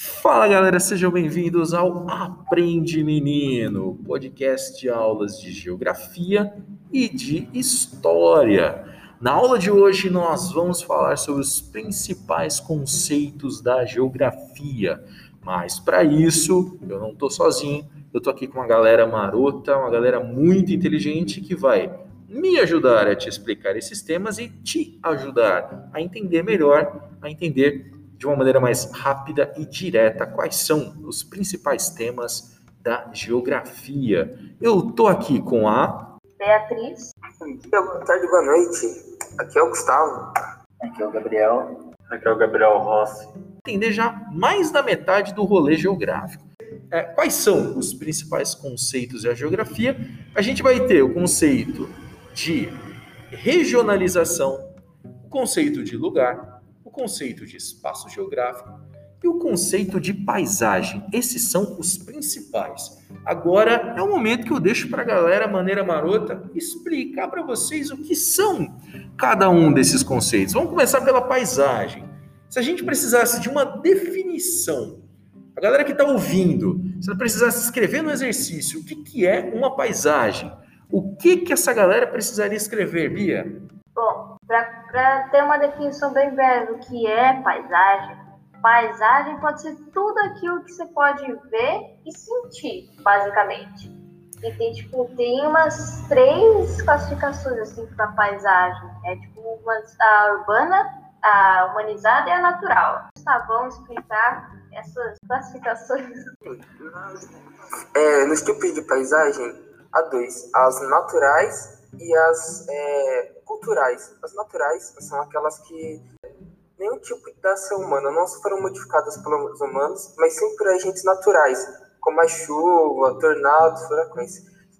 Fala galera, sejam bem-vindos ao Aprende Menino, podcast de aulas de geografia e de história. Na aula de hoje nós vamos falar sobre os principais conceitos da geografia. Mas para isso, eu não estou sozinho, eu estou aqui com uma galera marota, uma galera muito inteligente que vai me ajudar a te explicar esses temas e te ajudar a entender melhor, a entender de uma maneira mais rápida e direta quais são os principais temas da geografia. Eu tô aqui com a Beatriz. Boa tarde, boa noite. Aqui é o Gustavo. Aqui é o Gabriel. Aqui é o Gabriel Rossi. Entender já mais da metade do rolê geográfico. É, quais são os principais conceitos da geografia? A gente vai ter o conceito de regionalização, o conceito de lugar, o conceito de espaço geográfico e o conceito de paisagem. Esses são os principais. Agora é o momento que eu deixo para a galera, maneira marota, explicar para vocês o que são cada um desses conceitos. Vamos começar pela paisagem. Se a gente precisasse de uma definição, a galera que está ouvindo, se ela precisasse escrever no exercício o que, que é uma paisagem, o que, que essa galera precisaria escrever, Bia? Para ter uma definição bem breve do que é paisagem, paisagem pode ser tudo aquilo que você pode ver e sentir, basicamente. E tem, tipo, tem umas três classificações, assim, para paisagem. É, tipo, umas, a urbana, a humanizada e a natural. Tá, vamos explicar essas classificações. É, nos tipos de paisagem, há dois. As naturais e as é, culturais. As naturais são aquelas que nenhum tipo da ação humana não foram modificadas pelos humanos, mas sim por agentes naturais, como a chuva, tornados, furacões.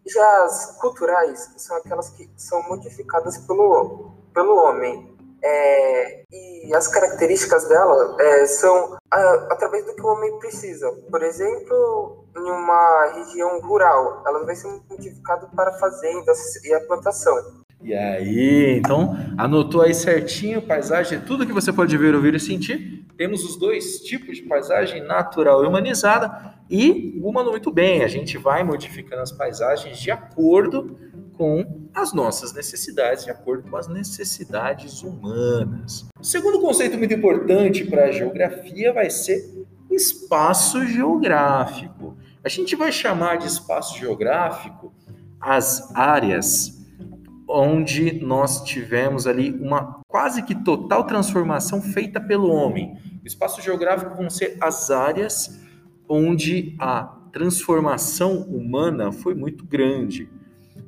Já as culturais são aquelas que são modificadas pelo, pelo homem. É, e as características dela é, são a, através do que o homem precisa. Por exemplo, em uma região rural, ela vai ser modificada para fazendas e a plantação. E aí, então, anotou aí certinho, paisagem, tudo que você pode ver, ouvir e sentir. Temos os dois tipos de paisagem, natural e humanizada. E, uma muito bem, a gente vai modificando as paisagens de acordo com as nossas necessidades, de acordo com as necessidades humanas. O segundo conceito muito importante para a geografia vai ser espaço geográfico. A gente vai chamar de espaço geográfico as áreas onde nós tivemos ali uma quase que total transformação feita pelo homem. O espaço geográfico vão ser as áreas onde a transformação humana foi muito grande.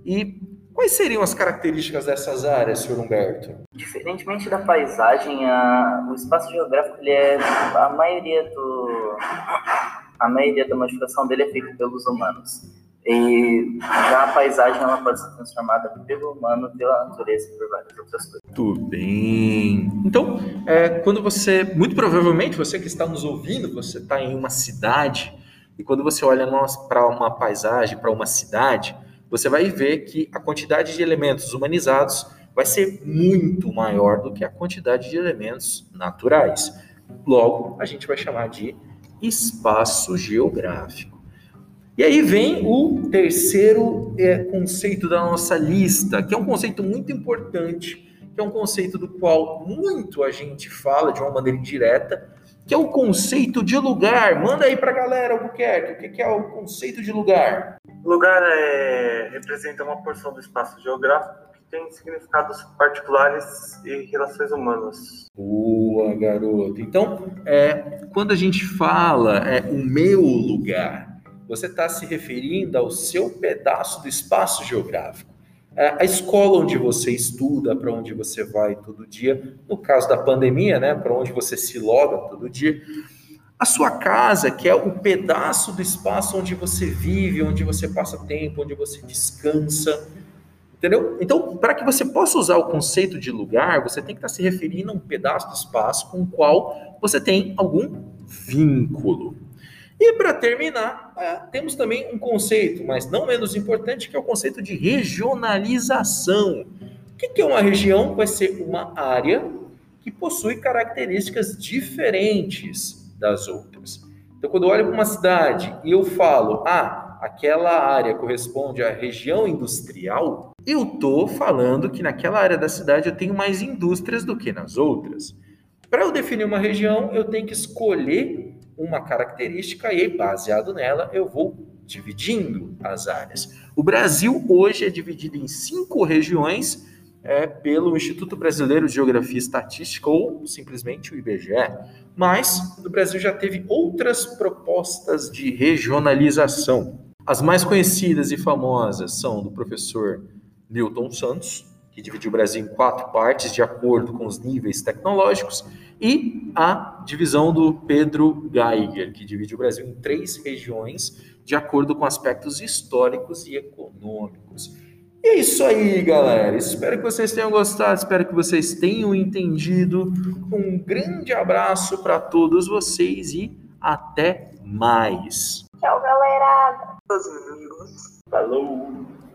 E quais seriam as características dessas áreas, senhor Humberto? Diferentemente da paisagem, a, o espaço geográfico ele é a maioria do a maioria da modificação dele é feita pelos humanos. E já a paisagem ela pode ser transformada pelo humano, pela natureza e por várias outras coisas. Tudo bem. Então, é, quando você, muito provavelmente, você que está nos ouvindo, você está em uma cidade, e quando você olha para uma paisagem, para uma cidade, você vai ver que a quantidade de elementos humanizados vai ser muito maior do que a quantidade de elementos naturais. Logo, a gente vai chamar de espaço geográfico. E aí vem o terceiro é, conceito da nossa lista, que é um conceito muito importante, que é um conceito do qual muito a gente fala de uma maneira indireta, que é o conceito de lugar. Manda aí para a galera, Albuquerque, o que é o conceito de lugar? Lugar é, representa uma porção do espaço geográfico que tem significados particulares e relações humanas. Boa, garoto. Então, é, quando a gente fala é, o meu lugar, você está se referindo ao seu pedaço do espaço geográfico. É, a escola onde você estuda, para onde você vai todo dia, no caso da pandemia, né, para onde você se loga todo dia. A sua casa, que é o pedaço do espaço onde você vive, onde você passa tempo, onde você descansa. Entendeu? Então, para que você possa usar o conceito de lugar, você tem que estar tá se referindo a um pedaço do espaço com o qual você tem algum vínculo. E para terminar, é, temos também um conceito, mas não menos importante, que é o conceito de regionalização. O que é uma região? Vai ser uma área que possui características diferentes das outras. Então, quando eu olho para uma cidade e eu falo, ah, aquela área corresponde à região industrial, eu estou falando que naquela área da cidade eu tenho mais indústrias do que nas outras. Para eu definir uma região, eu tenho que escolher uma característica e, baseado nela, eu vou dividindo as áreas. O Brasil hoje é dividido em cinco regiões é, pelo Instituto Brasileiro de Geografia e Estatística ou simplesmente o IBGE. Mas o Brasil já teve outras propostas de regionalização. As mais conhecidas e famosas são do professor Newton Santos, que dividiu o Brasil em quatro partes de acordo com os níveis tecnológicos, e a divisão do Pedro Geiger, que divide o Brasil em três regiões de acordo com aspectos históricos e econômicos. E é isso aí, galera. Espero que vocês tenham gostado, espero que vocês tenham entendido. Um grande abraço para todos vocês e até mais. Tchau, galera. Falou!